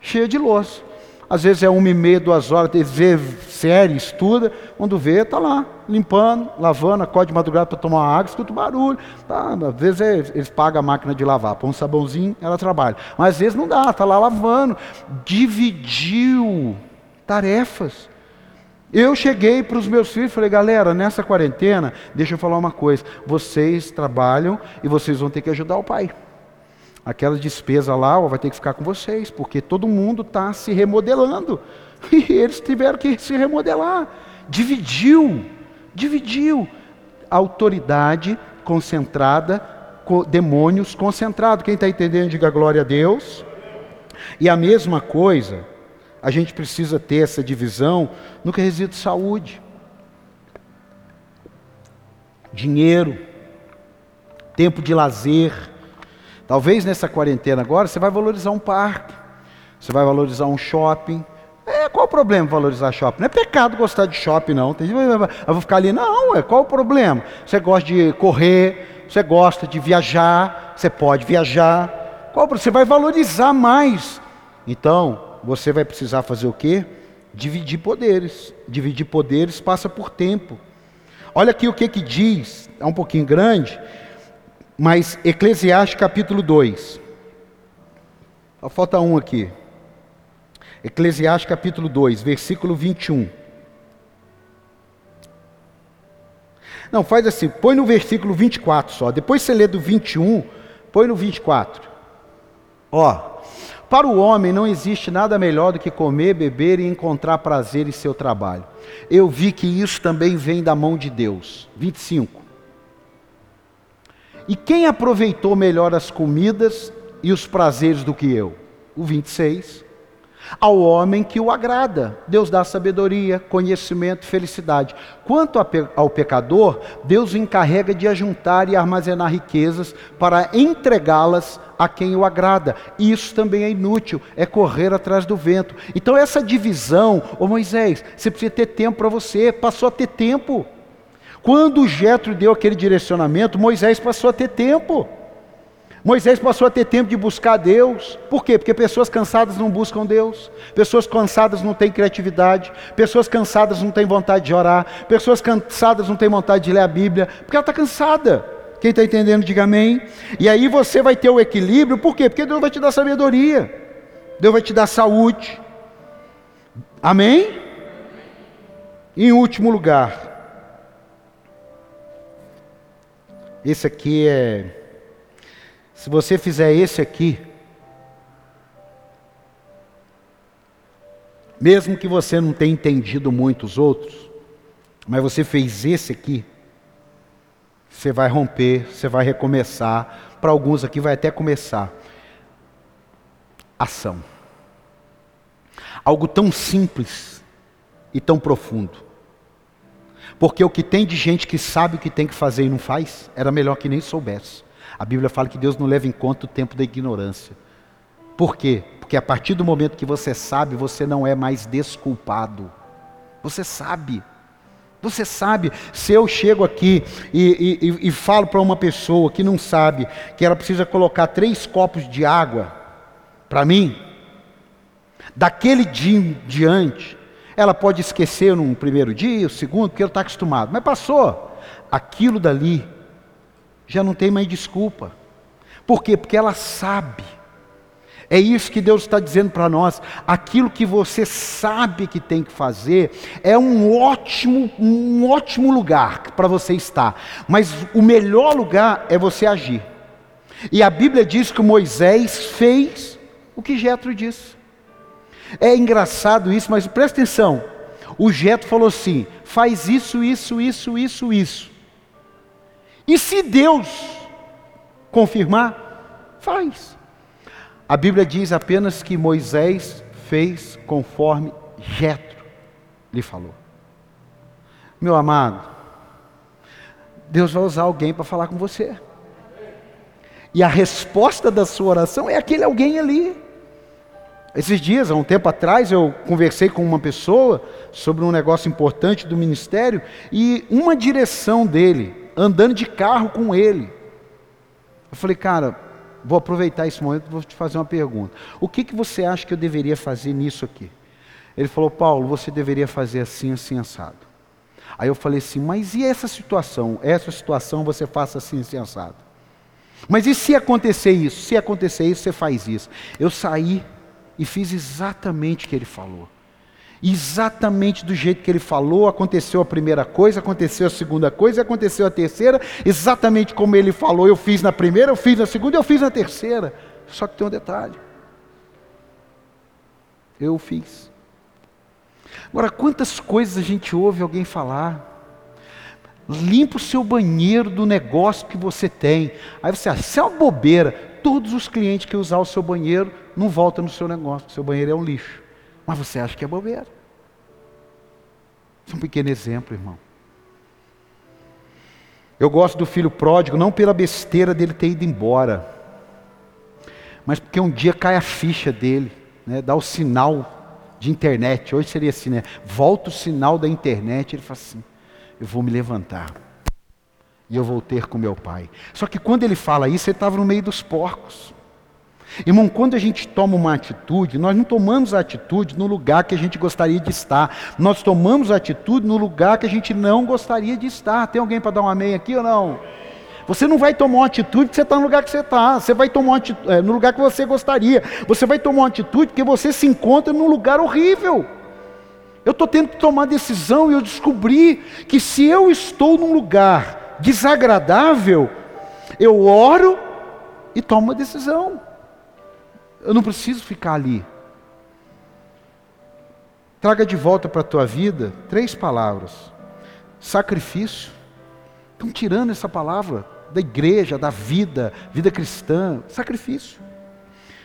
cheia de louça. Às vezes é uma e meia, duas horas, vê série, estuda, quando vê, está lá, limpando, lavando, acorda de madrugada para tomar água, escuta o barulho. Tá, às vezes eles, eles pagam a máquina de lavar, põe um sabãozinho, ela trabalha. Mas às vezes não dá, está lá lavando. Dividiu tarefas. Eu cheguei para os meus filhos e falei, galera, nessa quarentena, deixa eu falar uma coisa: vocês trabalham e vocês vão ter que ajudar o pai. Aquela despesa lá vai ter que ficar com vocês, porque todo mundo está se remodelando. E eles tiveram que se remodelar. Dividiu, dividiu. Autoridade concentrada, demônios concentrados. Quem está entendendo, diga glória a Deus. E a mesma coisa a gente precisa ter essa divisão no que reside saúde, dinheiro, tempo de lazer. Talvez nessa quarentena agora você vai valorizar um parque, você vai valorizar um shopping. É, qual o problema valorizar shopping? Não é pecado gostar de shopping, não. Eu vou ficar ali, não, é qual o problema? Você gosta de correr, você gosta de viajar, você pode viajar. Qual, você vai valorizar mais. Então, você vai precisar fazer o quê? Dividir poderes. Dividir poderes passa por tempo. Olha aqui o que que diz, é um pouquinho grande, mas Eclesiastes capítulo 2. Só falta um aqui. Eclesiastes capítulo 2, versículo 21. Não, faz assim, põe no versículo 24 só. Depois você lê do 21, põe no 24. Ó, para o homem não existe nada melhor do que comer, beber e encontrar prazer em seu trabalho. Eu vi que isso também vem da mão de Deus. 25. E quem aproveitou melhor as comidas e os prazeres do que eu? O 26 ao homem que o agrada. Deus dá sabedoria, conhecimento, felicidade. Quanto ao pecador, Deus o encarrega de ajuntar e armazenar riquezas para entregá-las a quem o agrada. Isso também é inútil, é correr atrás do vento. Então essa divisão, ô Moisés, você precisa ter tempo para você, passou a ter tempo. Quando Jetro deu aquele direcionamento, Moisés passou a ter tempo. Moisés passou a ter tempo de buscar Deus. Por quê? Porque pessoas cansadas não buscam Deus. Pessoas cansadas não têm criatividade. Pessoas cansadas não têm vontade de orar. Pessoas cansadas não têm vontade de ler a Bíblia. Porque ela está cansada. Quem está entendendo, diga amém. E aí você vai ter o equilíbrio. Por quê? Porque Deus vai te dar sabedoria. Deus vai te dar saúde. Amém? em último lugar. Esse aqui é se você fizer esse aqui, mesmo que você não tenha entendido muitos outros, mas você fez esse aqui, você vai romper, você vai recomeçar. Para alguns aqui vai até começar. Ação. Algo tão simples e tão profundo. Porque o que tem de gente que sabe o que tem que fazer e não faz, era melhor que nem soubesse. A Bíblia fala que Deus não leva em conta o tempo da ignorância. Por quê? Porque a partir do momento que você sabe, você não é mais desculpado. Você sabe. Você sabe, se eu chego aqui e, e, e falo para uma pessoa que não sabe que ela precisa colocar três copos de água para mim, daquele dia em diante, ela pode esquecer num primeiro dia, o segundo, porque ela está acostumado. Mas passou. Aquilo dali já não tem mais desculpa. Por quê? Porque ela sabe. É isso que Deus está dizendo para nós. Aquilo que você sabe que tem que fazer é um ótimo, um ótimo lugar para você estar. Mas o melhor lugar é você agir. E a Bíblia diz que Moisés fez o que Jetro disse. É engraçado isso, mas presta atenção. O Geto falou assim: faz isso, isso, isso, isso, isso. E se Deus confirmar, faz. A Bíblia diz apenas que Moisés fez conforme Jetro lhe falou. Meu amado, Deus vai usar alguém para falar com você. E a resposta da sua oração é aquele alguém ali. Esses dias, há um tempo atrás, eu conversei com uma pessoa sobre um negócio importante do ministério e uma direção dele, andando de carro com ele. Eu falei, cara, vou aproveitar esse momento e vou te fazer uma pergunta. O que, que você acha que eu deveria fazer nisso aqui? Ele falou, Paulo, você deveria fazer assim, assim, assado. Aí eu falei assim, mas e essa situação? Essa situação você faça assim, assim, assado. Mas e se acontecer isso? Se acontecer isso, você faz isso. Eu saí e fiz exatamente o que ele falou. Exatamente do jeito que ele falou, aconteceu a primeira coisa, aconteceu a segunda coisa, aconteceu a terceira, exatamente como ele falou, eu fiz na primeira, eu fiz na segunda, eu fiz na terceira. Só que tem um detalhe. Eu fiz. Agora, quantas coisas a gente ouve alguém falar? Limpa o seu banheiro do negócio que você tem. Aí você acha, é uma bobeira. Todos os clientes que usar o seu banheiro não volta no seu negócio, seu banheiro é um lixo. Mas você acha que é bobeira. Isso é um pequeno exemplo, irmão. Eu gosto do filho pródigo, não pela besteira dele ter ido embora, mas porque um dia cai a ficha dele, né, dá o sinal de internet. Hoje seria assim, né? Volta o sinal da internet, ele fala assim: eu vou me levantar e eu vou ter com meu pai. Só que quando ele fala isso, ele estava no meio dos porcos. Irmão, quando a gente toma uma atitude, nós não tomamos a atitude no lugar que a gente gostaria de estar. Nós tomamos a atitude no lugar que a gente não gostaria de estar. Tem alguém para dar um amém aqui ou não? Você não vai tomar uma atitude que você está no lugar que você está. Você vai tomar atitude, é, no lugar que você gostaria. Você vai tomar uma atitude porque você se encontra num lugar horrível. Eu estou tendo que tomar decisão e eu descobri que se eu estou num lugar desagradável, eu oro e tomo uma decisão. Eu não preciso ficar ali. Traga de volta para a tua vida três palavras: sacrifício. Estão tirando essa palavra da igreja, da vida, vida cristã. Sacrifício.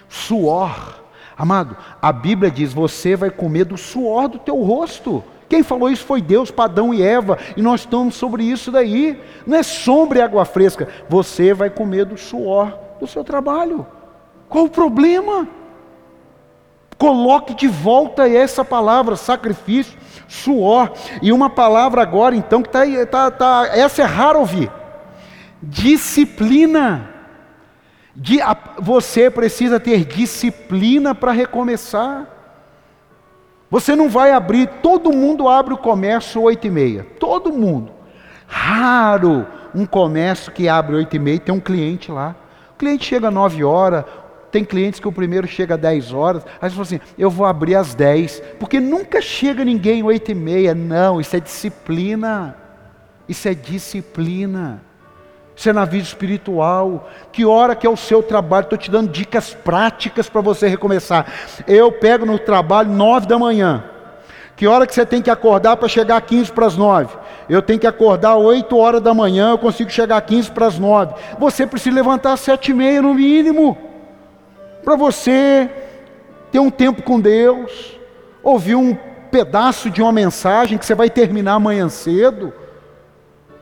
Suor. Amado, a Bíblia diz: você vai comer do suor do teu rosto. Quem falou isso foi Deus, Padão e Eva, e nós estamos sobre isso daí. Não é sombra e água fresca. Você vai comer do suor do seu trabalho. Qual o problema? Coloque de volta essa palavra, sacrifício, suor. E uma palavra agora, então, que está. Tá, tá, essa é raro ouvir. Disciplina. De, você precisa ter disciplina para recomeçar. Você não vai abrir, todo mundo abre o comércio oito e meia, todo mundo. Raro um comércio que abre oito e meia e tem um cliente lá. O cliente chega às nove horas, tem clientes que o primeiro chega às dez horas, aí você fala assim, eu vou abrir às dez, porque nunca chega ninguém oito e meia. Não, isso é disciplina. Isso é disciplina. Isso é na vida espiritual. Que hora que é o seu trabalho? Estou te dando dicas práticas para você recomeçar. Eu pego no trabalho nove da manhã. Que hora que você tem que acordar para chegar a 15 para as 9? Eu tenho que acordar 8 horas da manhã, eu consigo chegar a 15 para as 9. Você precisa levantar às 7 e meia no mínimo. Para você ter um tempo com Deus, ouvir um pedaço de uma mensagem que você vai terminar amanhã cedo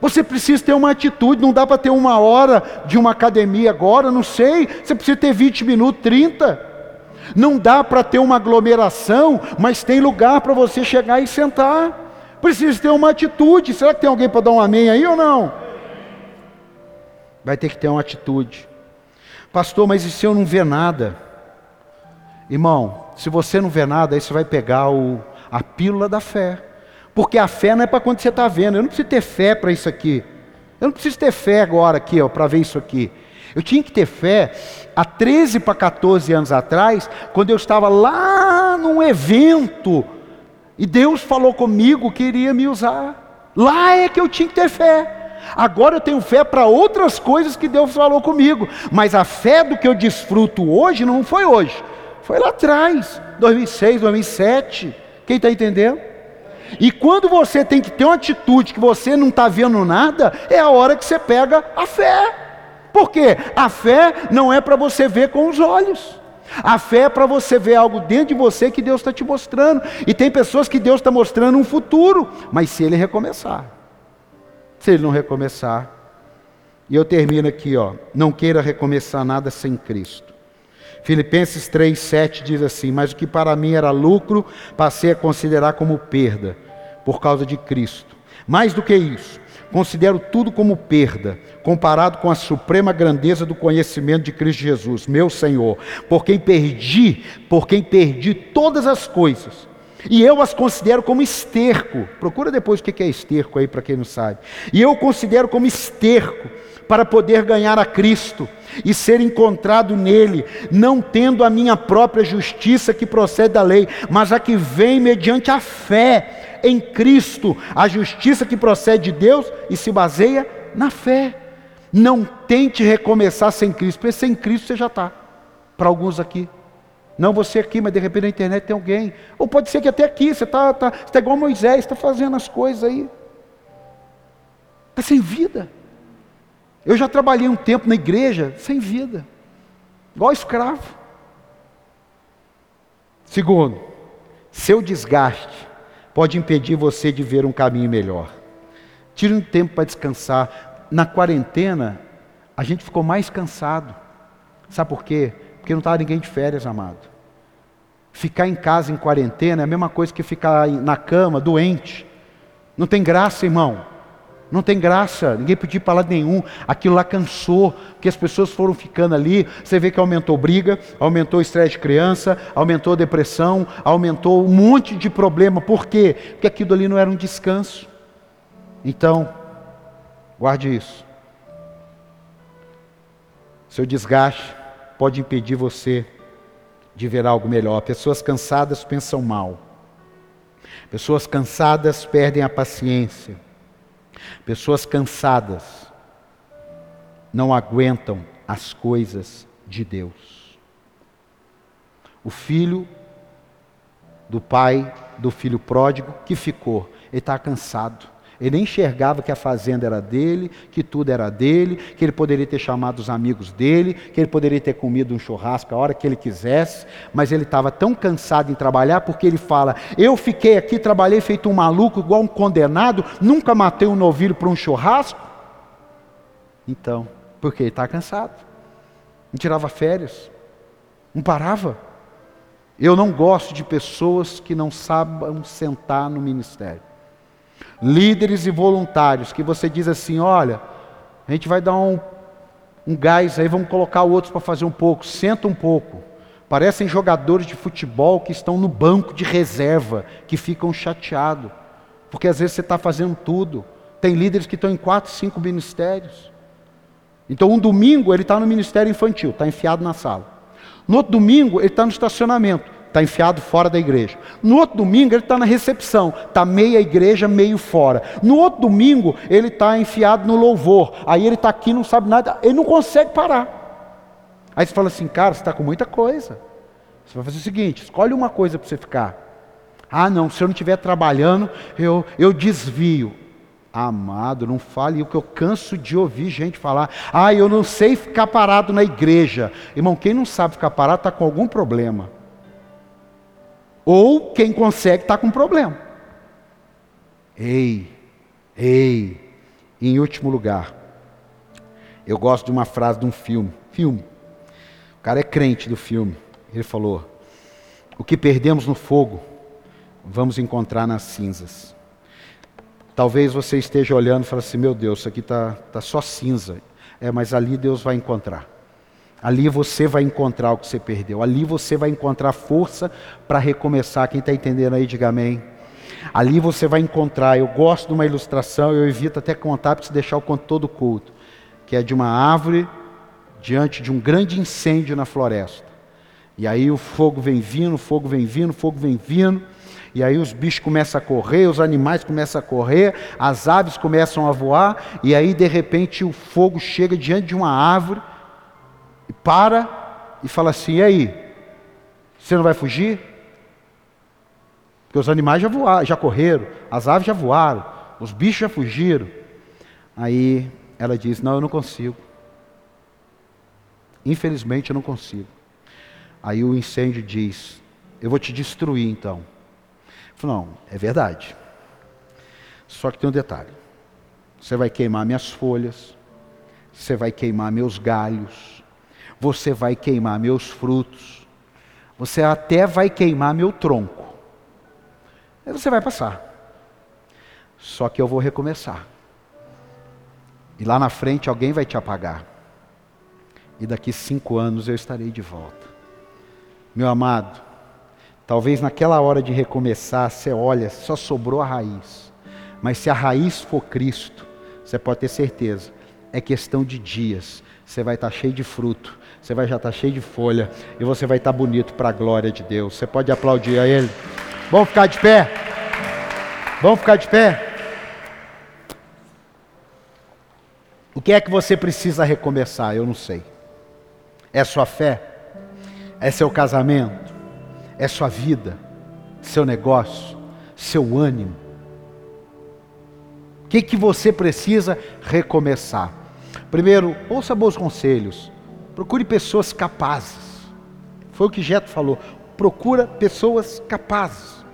Você precisa ter uma atitude, não dá para ter uma hora de uma academia agora, não sei. Você precisa ter 20 minutos, 30. Não dá para ter uma aglomeração, mas tem lugar para você chegar e sentar. Precisa ter uma atitude. Será que tem alguém para dar um amém aí ou não? Vai ter que ter uma atitude. Pastor, mas e se eu não ver nada? Irmão, se você não vê nada, aí você vai pegar o, a pílula da fé. Porque a fé não é para quando você está vendo. Eu não preciso ter fé para isso aqui. Eu não preciso ter fé agora aqui, para ver isso aqui. Eu tinha que ter fé há 13 para 14 anos atrás, quando eu estava lá num evento e Deus falou comigo que iria me usar. Lá é que eu tinha que ter fé. Agora eu tenho fé para outras coisas que Deus falou comigo, mas a fé do que eu desfruto hoje não foi hoje, foi lá atrás, 2006, 2007. Quem está entendendo? E quando você tem que ter uma atitude que você não está vendo nada, é a hora que você pega a fé. Por quê? A fé não é para você ver com os olhos. A fé é para você ver algo dentro de você que Deus está te mostrando. E tem pessoas que Deus está mostrando um futuro, mas se ele recomeçar, se ele não recomeçar, e eu termino aqui, ó, não queira recomeçar nada sem Cristo. Filipenses 3:7 diz assim: "Mas o que para mim era lucro, passei a considerar como perda por causa de Cristo. Mais do que isso, considero tudo como perda, comparado com a suprema grandeza do conhecimento de Cristo Jesus, meu Senhor, por quem perdi, por quem perdi todas as coisas. E eu as considero como esterco. Procura depois o que é esterco aí para quem não sabe. E eu considero como esterco para poder ganhar a Cristo e ser encontrado nele, não tendo a minha própria justiça que procede da lei, mas a que vem mediante a fé em Cristo, a justiça que procede de Deus e se baseia na fé. Não tente recomeçar sem Cristo, porque sem Cristo você já está. Para alguns aqui. Não você aqui, mas de repente na internet tem alguém. Ou pode ser que até aqui, você está tá, tá igual Moisés, está fazendo as coisas aí. Está sem vida. Eu já trabalhei um tempo na igreja sem vida, igual escravo. Segundo, seu desgaste pode impedir você de ver um caminho melhor. Tire um tempo para descansar. Na quarentena, a gente ficou mais cansado. Sabe por quê? Porque não estava ninguém de férias, amado. Ficar em casa em quarentena é a mesma coisa que ficar na cama doente. Não tem graça, irmão. Não tem graça, ninguém pediu para lado nenhum. Aquilo lá cansou, porque as pessoas foram ficando ali. Você vê que aumentou briga, aumentou estresse de criança, aumentou depressão, aumentou um monte de problema. Por quê? Porque aquilo ali não era um descanso. Então, guarde isso. Seu desgaste pode impedir você de ver algo melhor. Pessoas cansadas pensam mal. Pessoas cansadas perdem a paciência. Pessoas cansadas não aguentam as coisas de Deus. O filho do pai do filho pródigo que ficou, ele está cansado. Ele enxergava que a fazenda era dele, que tudo era dele, que ele poderia ter chamado os amigos dele, que ele poderia ter comido um churrasco a hora que ele quisesse, mas ele estava tão cansado em trabalhar porque ele fala: Eu fiquei aqui, trabalhei feito um maluco, igual um condenado, nunca matei um novilho para um churrasco. Então, porque ele está cansado, não tirava férias, não parava. Eu não gosto de pessoas que não sabem sentar no ministério líderes e voluntários, que você diz assim: olha, a gente vai dar um, um gás aí, vamos colocar outros para fazer um pouco, senta um pouco. Parecem jogadores de futebol que estão no banco de reserva, que ficam chateados, porque às vezes você está fazendo tudo. Tem líderes que estão em quatro, cinco ministérios. Então, um domingo ele está no ministério infantil, está enfiado na sala. No outro domingo ele está no estacionamento está enfiado fora da igreja. No outro domingo ele está na recepção, está meia igreja, meio fora. No outro domingo ele está enfiado no louvor. Aí ele está aqui, não sabe nada, ele não consegue parar. Aí você fala assim, cara, você está com muita coisa. Você vai fazer o seguinte: escolhe uma coisa para você ficar. Ah, não, se eu não estiver trabalhando, eu, eu desvio. Amado, não fale o que eu canso de ouvir gente falar. Ah, eu não sei ficar parado na igreja. Irmão, quem não sabe ficar parado está com algum problema. Ou quem consegue está com problema. Ei, ei, E em último lugar, eu gosto de uma frase de um filme. Filme. O cara é crente do filme. Ele falou: O que perdemos no fogo, vamos encontrar nas cinzas. Talvez você esteja olhando e fale assim: Meu Deus, isso aqui está tá só cinza. É, mas ali Deus vai encontrar. Ali você vai encontrar o que você perdeu. Ali você vai encontrar força para recomeçar. Quem está entendendo aí, diga amém. Ali você vai encontrar. Eu gosto de uma ilustração, eu evito até contar para se deixar o conto todo culto, que é de uma árvore diante de um grande incêndio na floresta. E aí o fogo vem vindo, fogo vem vindo, fogo vem vindo. E aí os bichos começam a correr, os animais começam a correr, as aves começam a voar, e aí de repente o fogo chega diante de uma árvore e para e fala assim: "E aí? Você não vai fugir?" Porque os animais já voaram, já correram, as aves já voaram, os bichos já fugiram. Aí ela diz: "Não, eu não consigo. Infelizmente eu não consigo." Aí o incêndio diz: Eu vou te destruir então. Falei, não, é verdade. Só que tem um detalhe. Você vai queimar minhas folhas, você vai queimar meus galhos, você vai queimar meus frutos, você até vai queimar meu tronco. Aí você vai passar. Só que eu vou recomeçar. E lá na frente alguém vai te apagar. E daqui cinco anos eu estarei de volta. Meu amado, talvez naquela hora de recomeçar, você olha, só sobrou a raiz. Mas se a raiz for Cristo, você pode ter certeza, é questão de dias. Você vai estar cheio de fruto, você vai já estar cheio de folha e você vai estar bonito para a glória de Deus. Você pode aplaudir a Ele. Vamos ficar de pé? Vamos ficar de pé? O que é que você precisa recomeçar? Eu não sei. É sua fé? É seu casamento? É sua vida? Seu negócio? Seu ânimo? O que, que você precisa recomeçar? Primeiro, ouça bons conselhos. Procure pessoas capazes. Foi o que Jeto falou. Procura pessoas capazes.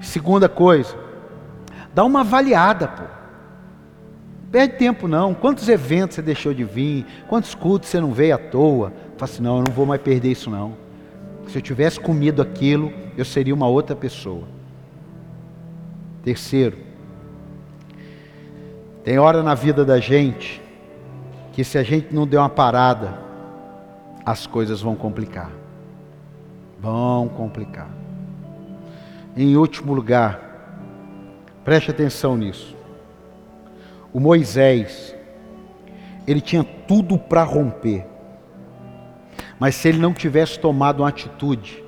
Segunda coisa, dá uma avaliada, pô. Perde tempo não. Quantos eventos você deixou de vir? Quantos cultos você não veio à toa? Fala assim, não, eu não vou mais perder isso não. Se eu tivesse comido aquilo, eu seria uma outra pessoa. Terceiro, tem hora na vida da gente que se a gente não der uma parada, as coisas vão complicar. Vão complicar. Em último lugar, preste atenção nisso. O Moisés, ele tinha tudo para romper. Mas se ele não tivesse tomado uma atitude,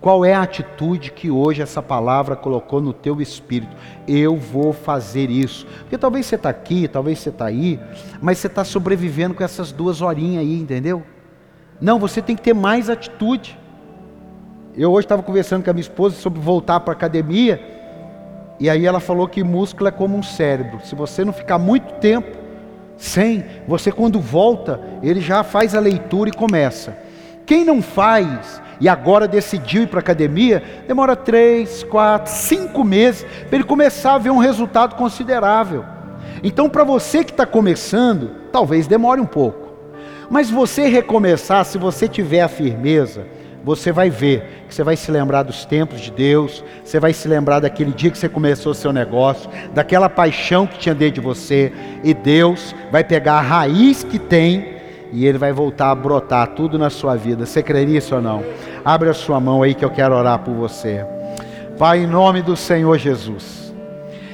qual é a atitude que hoje essa palavra colocou no teu espírito? Eu vou fazer isso. Porque talvez você está aqui, talvez você está aí, mas você está sobrevivendo com essas duas horinhas aí, entendeu? Não, você tem que ter mais atitude. Eu hoje estava conversando com a minha esposa sobre voltar para a academia, e aí ela falou que músculo é como um cérebro. Se você não ficar muito tempo, sem, você quando volta, ele já faz a leitura e começa. Quem não faz e agora decidiu ir para a academia, demora três, quatro, cinco meses para ele começar a ver um resultado considerável. Então, para você que está começando, talvez demore um pouco. Mas você recomeçar, se você tiver a firmeza, você vai ver que você vai se lembrar dos tempos de Deus, você vai se lembrar daquele dia que você começou o seu negócio, daquela paixão que tinha dentro de você, e Deus vai pegar a raiz que tem e ele vai voltar a brotar tudo na sua vida. Você crê nisso ou não? Abre a sua mão aí que eu quero orar por você. Pai, em nome do Senhor Jesus.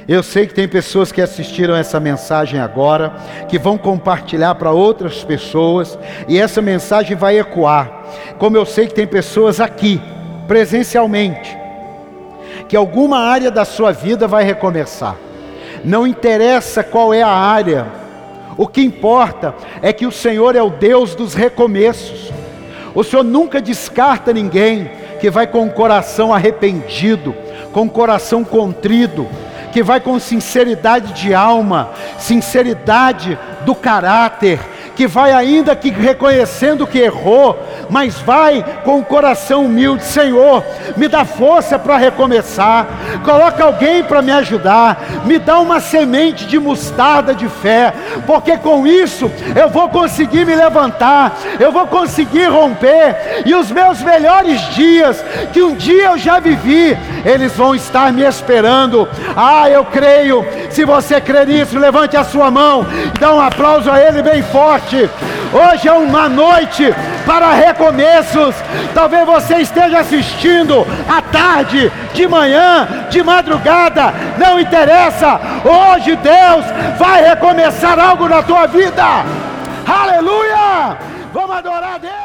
Eu sei que tem pessoas que assistiram essa mensagem agora, que vão compartilhar para outras pessoas, e essa mensagem vai ecoar. Como eu sei que tem pessoas aqui, presencialmente, que alguma área da sua vida vai recomeçar. Não interessa qual é a área, o que importa é que o Senhor é o Deus dos recomeços. O Senhor nunca descarta ninguém que vai com o coração arrependido, com o coração contrido, que vai com sinceridade de alma, sinceridade do caráter, que vai ainda que reconhecendo que errou, mas vai com o coração humilde, Senhor, me dá força para recomeçar. Coloca alguém para me ajudar, me dá uma semente de mostarda de fé, porque com isso eu vou conseguir me levantar, eu vou conseguir romper e os meus melhores dias que um dia eu já vivi, eles vão estar me esperando. Ah, eu creio. Se você crê nisso, levante a sua mão dá um aplauso a Ele bem forte. Hoje é uma noite para recomeços. Talvez você esteja assistindo à tarde, de manhã, de madrugada, não interessa. Hoje Deus vai recomeçar algo na tua vida. Aleluia! Vamos adorar a Deus.